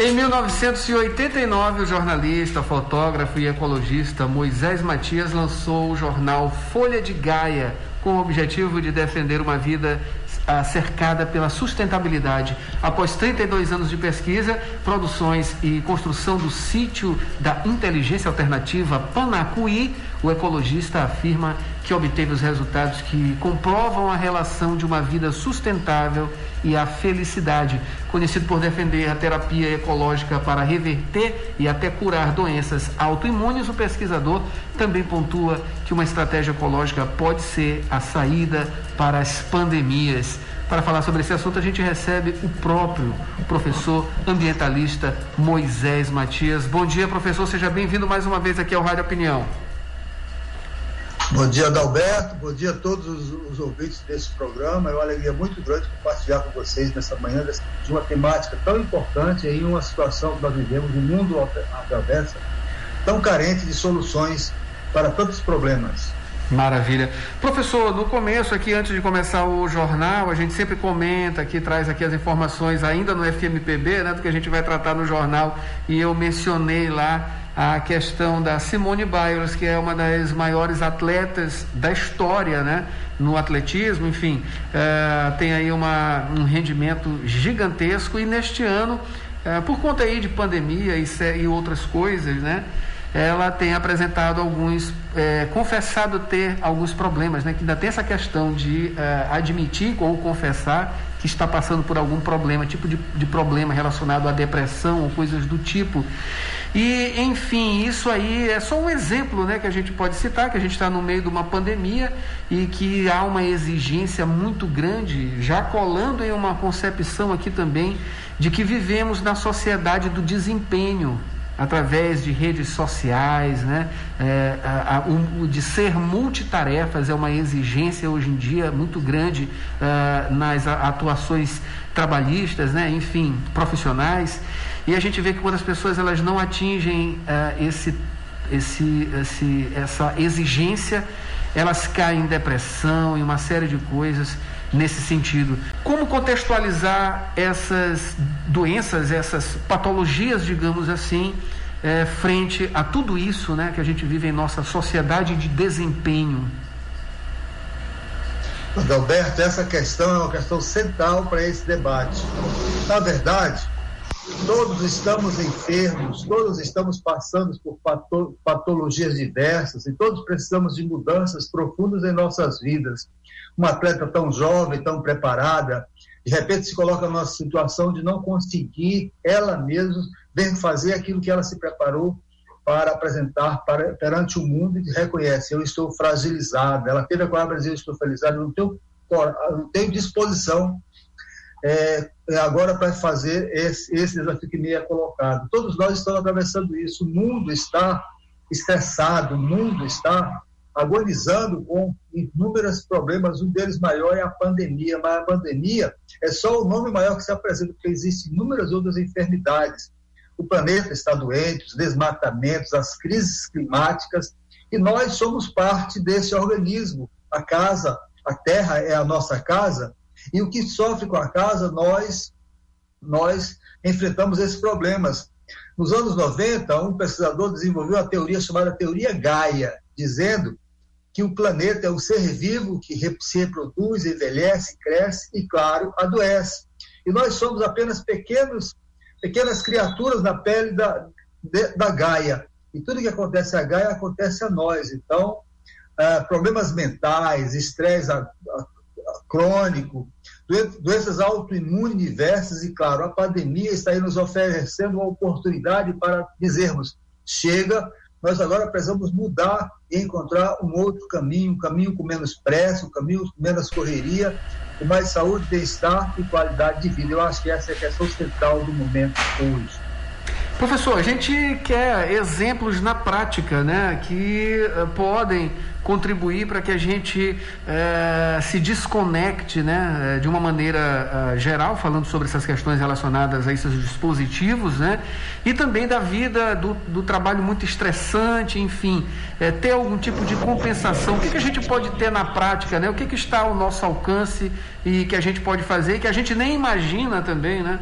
Em 1989, o jornalista, fotógrafo e ecologista Moisés Matias lançou o jornal Folha de Gaia, com o objetivo de defender uma vida ah, cercada pela sustentabilidade. Após 32 anos de pesquisa, produções e construção do sítio da inteligência alternativa Panacuí, o ecologista afirma que obteve os resultados que comprovam a relação de uma vida sustentável e a felicidade. Conhecido por defender a terapia ecológica para reverter e até curar doenças autoimunes, o pesquisador também pontua que uma estratégia ecológica pode ser a saída para as pandemias. Para falar sobre esse assunto, a gente recebe o próprio professor ambientalista Moisés Matias. Bom dia, professor. Seja bem-vindo mais uma vez aqui ao Rádio Opinião. Bom dia, Adalberto. Bom dia a todos os, os, ouvintes desse programa. É uma alegria muito grande compartilhar com vocês nessa manhã de uma temática tão importante em uma situação que nós vivemos, o mundo atravessa, tão carente de soluções para tantos problemas. Maravilha. Professor, no começo aqui, antes de começar o jornal, a gente sempre comenta aqui, traz aqui as informações ainda no FMPB, né, do que a gente vai tratar no jornal, e eu mencionei lá a questão da Simone Biles, que é uma das maiores atletas da história, né? No atletismo, enfim, uh, tem aí uma, um rendimento gigantesco e neste ano, uh, por conta aí de pandemia e, e outras coisas, né? ela tem apresentado alguns, é, confessado ter alguns problemas, né? Que ainda tem essa questão de é, admitir ou confessar que está passando por algum problema, tipo de, de problema relacionado à depressão ou coisas do tipo. E, enfim, isso aí é só um exemplo né, que a gente pode citar, que a gente está no meio de uma pandemia e que há uma exigência muito grande, já colando em uma concepção aqui também, de que vivemos na sociedade do desempenho através de redes sociais, né? É, a, a, o, de ser multitarefas é uma exigência hoje em dia muito grande uh, nas atuações trabalhistas, né? enfim, profissionais. E a gente vê que quando as pessoas elas não atingem uh, esse, esse, esse, essa exigência, elas caem em depressão e uma série de coisas nesse sentido. Como contextualizar essas doenças, essas patologias, digamos assim, é, frente a tudo isso né, que a gente vive em nossa sociedade de desempenho? Adalberto, essa questão é uma questão central para esse debate. Na verdade, todos estamos enfermos, todos estamos passando por patologias diversas e todos precisamos de mudanças profundas em nossas vidas uma atleta tão jovem, tão preparada, de repente se coloca numa situação de não conseguir ela mesma fazer aquilo que ela se preparou para apresentar para, perante o mundo e reconhece, eu estou fragilizada. Ela teve a palavra eu estou fragilizada, eu não tenho, não tenho disposição é, agora para fazer esse, esse desafio que me é colocado. Todos nós estamos atravessando isso, o mundo está estressado, o mundo está agonizando com inúmeros problemas. Um deles maior é a pandemia, mas a pandemia é só o nome maior que se apresenta, porque existem inúmeras outras enfermidades. O planeta está doente, os desmatamentos, as crises climáticas, e nós somos parte desse organismo. A casa, a terra é a nossa casa, e o que sofre com a casa, nós, nós enfrentamos esses problemas. Nos anos 90, um pesquisador desenvolveu a teoria chamada teoria Gaia, dizendo que o planeta é um ser vivo que se reproduz, envelhece, cresce e, claro, adoece. E nós somos apenas pequenos, pequenas criaturas na pele da, de, da Gaia. E tudo que acontece a Gaia acontece a nós. Então, ah, problemas mentais, estresse crônico, doenças autoimunes diversas e, claro, a pandemia está aí nos oferecendo uma oportunidade para dizermos: chega, nós agora precisamos mudar e encontrar um outro caminho, um caminho com menos pressa, um caminho com menos correria, com mais saúde, bem-estar e qualidade de vida. Eu acho que essa é a questão central do momento hoje. Professor, a gente quer exemplos na prática, né, que uh, podem contribuir para que a gente uh, se desconecte, né, eh, de uma maneira geral, falando sobre essas questões relacionadas a esses dispositivos, né, e também da vida do, do trabalho muito estressante, enfim, ter algum tipo de compensação. O que, que a gente pode ter na prática, né? O que, que está ao nosso alcance e que a gente pode fazer, que a gente nem imagina também, né?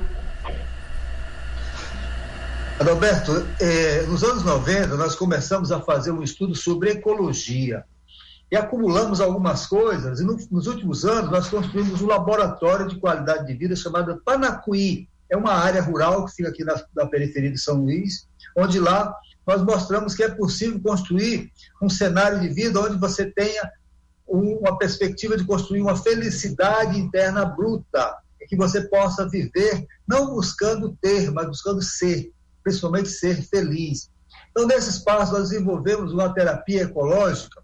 Adalberto, eh, nos anos 90 nós começamos a fazer um estudo sobre ecologia e acumulamos algumas coisas, e no, nos últimos anos nós construímos um laboratório de qualidade de vida chamado Panacuí. É uma área rural que fica aqui na, na periferia de São Luís, onde lá nós mostramos que é possível construir um cenário de vida onde você tenha uma perspectiva de construir uma felicidade interna bruta, que você possa viver não buscando ter, mas buscando ser, principalmente ser feliz. Então, nesse espaço, nós desenvolvemos uma terapia ecológica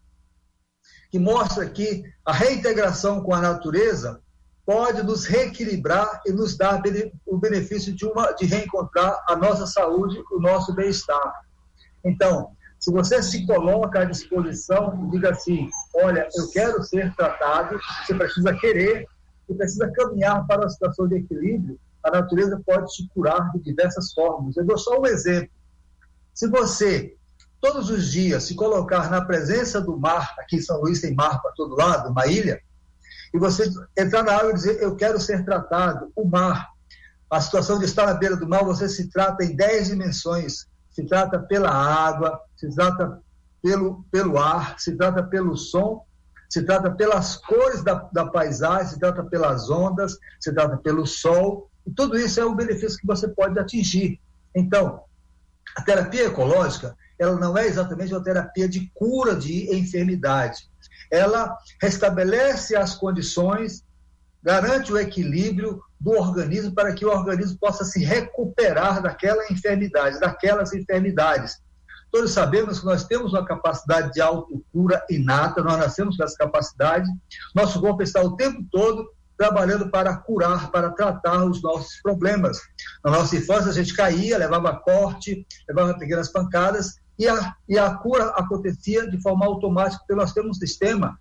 que mostra que a reintegração com a natureza pode nos reequilibrar e nos dar o benefício de, uma, de reencontrar a nossa saúde, o nosso bem-estar. Então, se você se coloca à disposição, diga assim: olha, eu quero ser tratado, você precisa querer, você precisa caminhar para uma situação de equilíbrio. A natureza pode te curar de diversas formas. Eu dou só um exemplo. Se você todos os dias se colocar na presença do mar, aqui em São Luís tem mar para todo lado, uma ilha, e você entrar na água e dizer, eu quero ser tratado, o mar, a situação de estar na beira do mar, você se trata em dez dimensões, se trata pela água, se trata pelo, pelo ar, se trata pelo som, se trata pelas cores da, da paisagem, se trata pelas ondas, se trata pelo sol, e tudo isso é um benefício que você pode atingir. Então, a terapia ecológica, ela não é exatamente uma terapia de cura de enfermidade. Ela restabelece as condições, garante o equilíbrio do organismo para que o organismo possa se recuperar daquela enfermidade, daquelas enfermidades. Todos sabemos que nós temos uma capacidade de autocura inata, nós nascemos com essa capacidade, nosso corpo está o tempo todo trabalhando para curar, para tratar os nossos problemas. Na nossa infância, a gente caía, levava corte, levava pequenas pancadas, e a, e a cura acontecia de forma automática, porque nós temos um sistema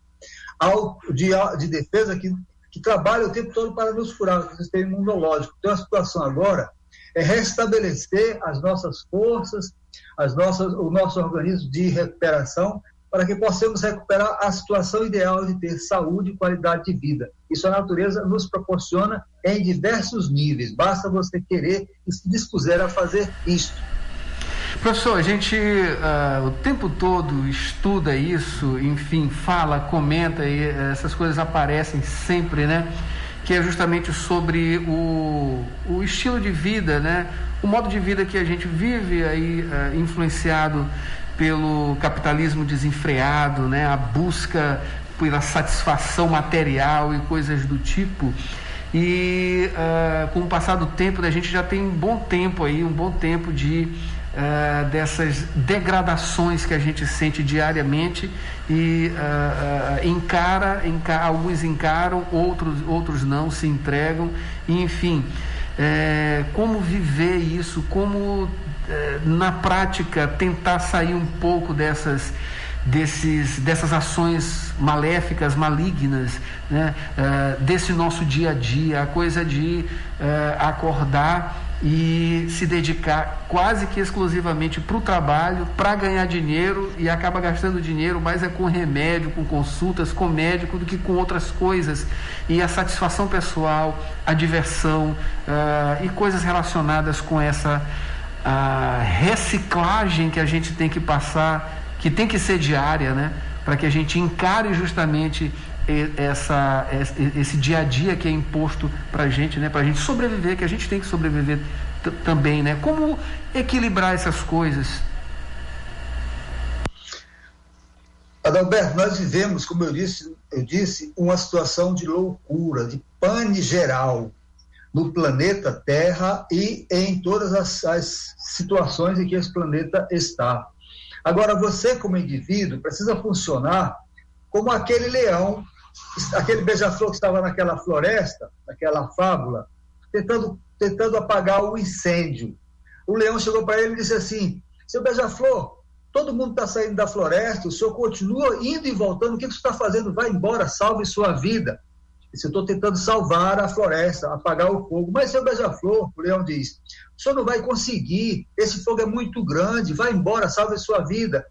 de, de defesa que, que trabalha o tempo todo para nos curar, o sistema imunológico. Então, a situação agora é restabelecer as nossas forças, as nossas, o nosso organismo de recuperação, para que possamos recuperar a situação ideal de ter saúde e qualidade de vida. Isso a natureza nos proporciona em diversos níveis. Basta você querer e se dispuser a fazer isto. Professor, a gente uh, o tempo todo estuda isso, enfim, fala, comenta e essas coisas aparecem sempre, né? Que é justamente sobre o, o estilo de vida, né? O modo de vida que a gente vive aí uh, influenciado pelo capitalismo desenfreado, né? A busca pela satisfação material e coisas do tipo. E uh, com o passar do tempo, né, a gente já tem um bom tempo aí, um bom tempo de uh, dessas degradações que a gente sente diariamente e uh, encara, encara, alguns encaram, outros, outros não, se entregam, enfim, é, como viver isso, como na prática tentar sair um pouco dessas desses, dessas ações maléficas, malignas, né? Uh, desse nosso dia a dia, a coisa de uh, acordar e se dedicar quase que exclusivamente para o trabalho, para ganhar dinheiro e acaba gastando dinheiro mais é com remédio, com consultas, com médico do que com outras coisas. E a satisfação pessoal, a diversão uh, e coisas relacionadas com essa uh, reciclagem que a gente tem que passar, que tem que ser diária, né? Para que a gente encare justamente essa, esse dia a dia que é imposto para a gente, né? para a gente sobreviver, que a gente tem que sobreviver também. Né? Como equilibrar essas coisas? Adalberto, nós vivemos, como eu disse, eu disse, uma situação de loucura, de pane geral no planeta Terra e em todas as, as situações em que esse planeta está. Agora, você, como indivíduo, precisa funcionar como aquele leão aquele beija-flor que estava naquela floresta, naquela fábula, tentando, tentando apagar o incêndio. O leão chegou para ele e disse assim: Seu beija-flor, todo mundo está saindo da floresta, o senhor continua indo e voltando, o que, que você está fazendo? Vai embora, salve sua vida. Eu estou tentando salvar a floresta, apagar o fogo. Mas, seu beija-flor, o leão diz, o senhor não vai conseguir, esse fogo é muito grande, vai embora, salve sua vida.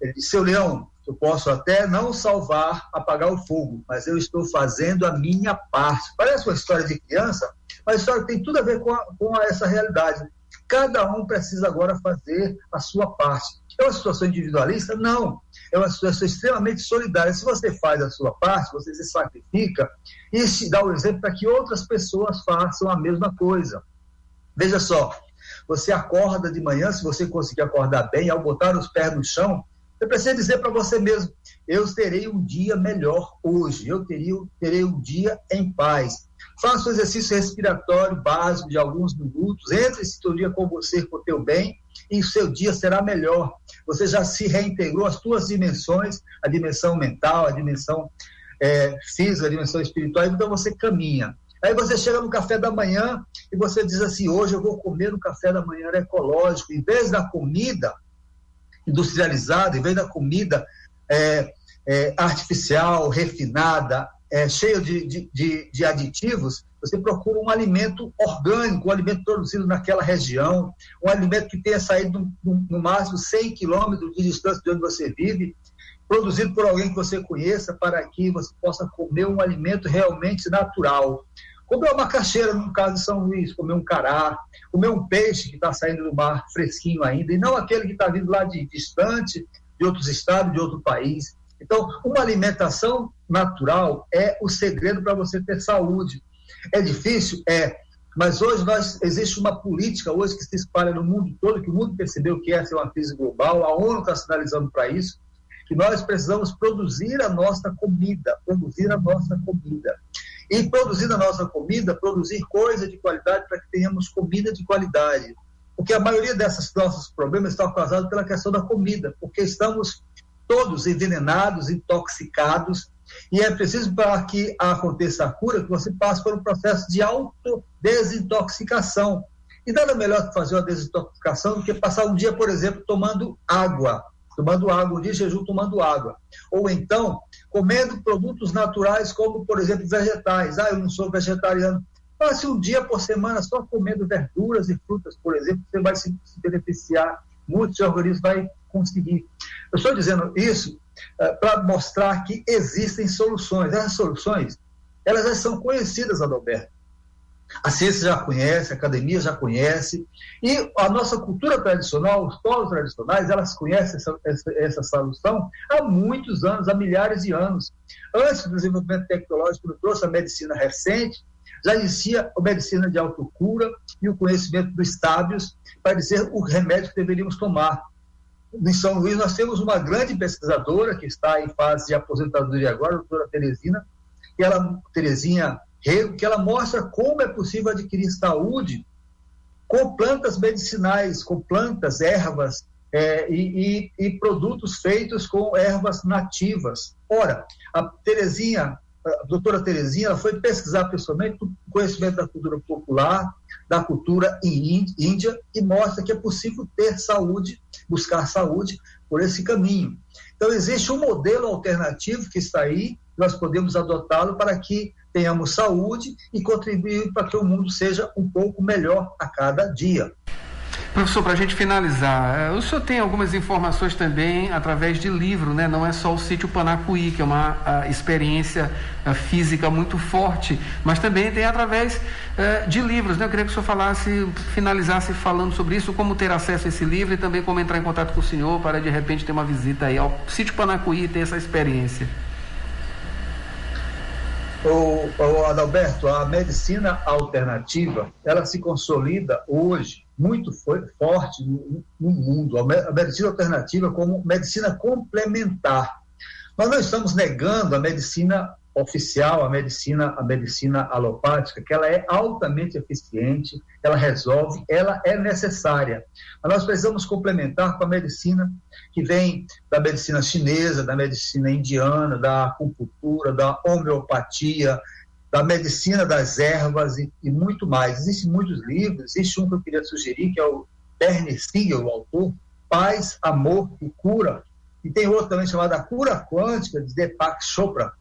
Ele disse, seu leão, eu posso até não salvar, apagar o fogo, mas eu estou fazendo a minha parte. Parece uma história de criança, mas a história tem tudo a ver com, a, com essa realidade. Cada um precisa agora fazer a sua parte. É uma situação individualista? Não. É uma situação extremamente solidária. Se você faz a sua parte, você se sacrifica e se dá o exemplo para que outras pessoas façam a mesma coisa. Veja só, você acorda de manhã, se você conseguir acordar bem, ao botar os pés no chão, você precisa dizer para você mesmo: eu terei um dia melhor hoje, eu teria, terei um dia em paz. Faça o exercício respiratório básico de alguns minutos, entre em sintonia com você, com o teu bem, e o seu dia será melhor. Você já se reintegrou as suas dimensões, a dimensão mental, a dimensão é, física, a dimensão espiritual, então você caminha. Aí você chega no café da manhã e você diz assim: hoje eu vou comer um café da manhã ecológico. Em vez da comida industrializada, em vez da comida é, é, artificial, refinada, é, cheia de, de, de, de aditivos, você procura um alimento orgânico, um alimento produzido naquela região, um alimento que tenha saído no, máximo 100 quilômetros de distância de onde você vive, produzido por alguém que você conheça, para que você possa comer um alimento realmente natural. Comer uma macaxeira, no caso de São Luís, comer um cará, comer um peixe que está saindo do mar fresquinho ainda, e não aquele que está vindo lá de distante, de outros estados, de outro país. Então, uma alimentação natural é o segredo para você ter saúde. É difícil? É. Mas hoje nós, existe uma política hoje que se espalha no mundo todo, que o mundo percebeu que essa é uma crise global, a ONU está sinalizando para isso, que nós precisamos produzir a nossa comida, produzir a nossa comida. E produzir a nossa comida, produzir coisa de qualidade para que tenhamos comida de qualidade. Porque a maioria desses nossos problemas está causado pela questão da comida, porque estamos todos envenenados, intoxicados, e é preciso para que aconteça a cura que você passe por um processo de autodesintoxicação. E nada melhor que fazer uma desintoxicação do que passar um dia, por exemplo, tomando água, tomando água, um dia de jejum tomando água. Ou então, comendo produtos naturais, como, por exemplo, vegetais. Ah, eu não sou vegetariano. Passe um dia por semana só comendo verduras e frutas, por exemplo, você vai se, beneficiar muito, seu organismo vai conseguir. Eu estou dizendo isso para mostrar que existem soluções. Essas soluções, elas já são conhecidas, Adalberto. A ciência já conhece, a academia já conhece, e a nossa cultura tradicional, os povos tradicionais, elas conhecem essa, essa, essa solução há muitos anos, há milhares de anos. Antes do desenvolvimento tecnológico, que trouxe a medicina recente, já existia a medicina de autocura e o conhecimento dos sábios para dizer o remédio que deveríamos tomar. Em São Luís, nós temos uma grande pesquisadora que está em fase de aposentadoria agora, a doutora Teresina, e ela, Terezinha Rego, que ela mostra como é possível adquirir saúde com plantas medicinais, com plantas, ervas é, e, e, e produtos feitos com ervas nativas. Ora, a Terezinha a doutora Terezinha ela foi pesquisar pessoalmente o conhecimento da cultura popular, da cultura índia, e mostra que é possível ter saúde, buscar saúde por esse caminho. Então, existe um modelo alternativo que está aí, nós podemos adotá-lo para que tenhamos saúde e contribuir para que o mundo seja um pouco melhor a cada dia. Professor, para a gente finalizar, eh, o senhor tem algumas informações também através de livro, né? Não é só o sítio Panacuí, que é uma experiência eh, física muito forte, mas também tem através uh, de livros, né? Eu queria que o senhor falasse, finalizasse falando sobre isso, como ter acesso a esse livro e também como entrar em contato com o senhor para de repente ter uma visita aí ao sítio Panacuí e ter essa experiência. O, o Adalberto, a medicina alternativa, ela se consolida hoje muito forte no, no mundo, a medicina alternativa como medicina complementar. Nós não estamos negando a medicina oficial, a medicina, a medicina alopática, que ela é altamente eficiente, ela resolve, ela é necessária. Mas nós precisamos complementar com a medicina que vem da medicina chinesa, da medicina indiana, da acupuntura, da homeopatia, da medicina das ervas e, e, muito mais. Existem muitos livros, existe um que eu queria sugerir, que é o Bernie Siegel, o autor, Paz, Amor e Cura, e tem outro também chamado A Cura Quântica, de Deepak Chopra.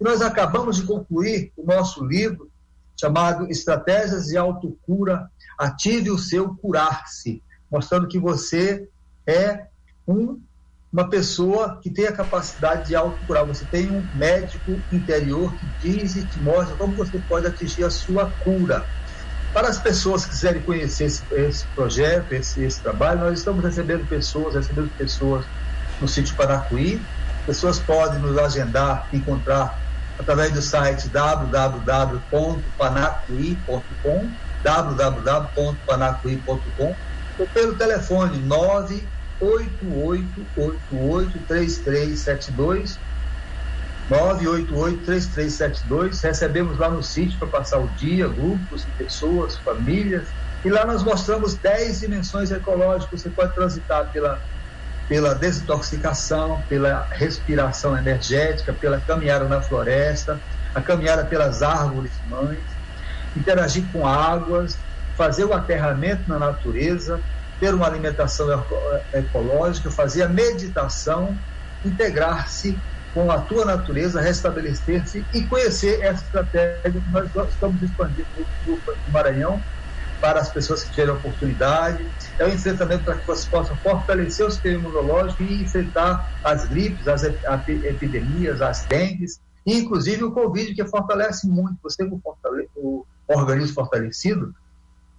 E nós acabamos de concluir o nosso livro, chamado Estratégias de Autocura, Ative o Seu Curar-se, mostrando que você é um uma pessoa que tem a capacidade de autocurar. Você tem um médico interior que diz e te mostra como você pode atingir a sua cura. Para as pessoas que quiserem conhecer esse, esse projeto, esse, esse, trabalho, nós estamos recebendo pessoas, recebendo pessoas no sítio Paracuí. Pessoas podem nos agendar, encontrar através do site www.panacuí.com www.panacuí.com ou pelo telefone 988883372 9883372 recebemos lá no sítio para passar o dia, grupos pessoas, famílias, e lá nós mostramos 10 dimensões ecológicas, você pode transitar pela pela desintoxicação, pela respiração energética, pela caminhada na floresta, a caminhada pelas árvores mães, interagir com águas, fazer o aterramento na natureza, ter uma alimentação ecológica, fazer a meditação, integrar-se com a tua natureza, restabelecer-se e conhecer essa estratégia que nós estamos expandindo no, Maranhão para as pessoas que tiverem oportunidade. É um enfrentamento para que você possa fortalecer o sistema imunológico e enfrentar as gripes, as epidemias, as dengues, inclusive o Covid, que fortalece muito. Você com o organismo fortalecido,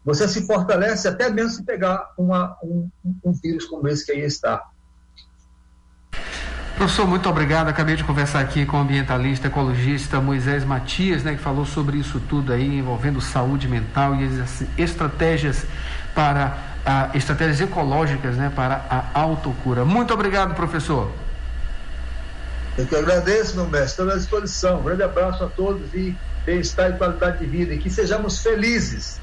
você se fortalece até mesmo se pegar uma, um, um vírus como esse que aí está. Professor, muito obrigado. Acabei de conversar aqui com o ambientalista, ecologista Moisés Matias, né, que falou sobre isso tudo aí, envolvendo saúde mental e as estratégias para a, estratégias ecológicas, né, para a autocura. Muito obrigado, professor. Eu que agradeço, meu mestre. Estou à disposição. Um grande abraço a todos e bem-estar e qualidade de vida. E que sejamos felizes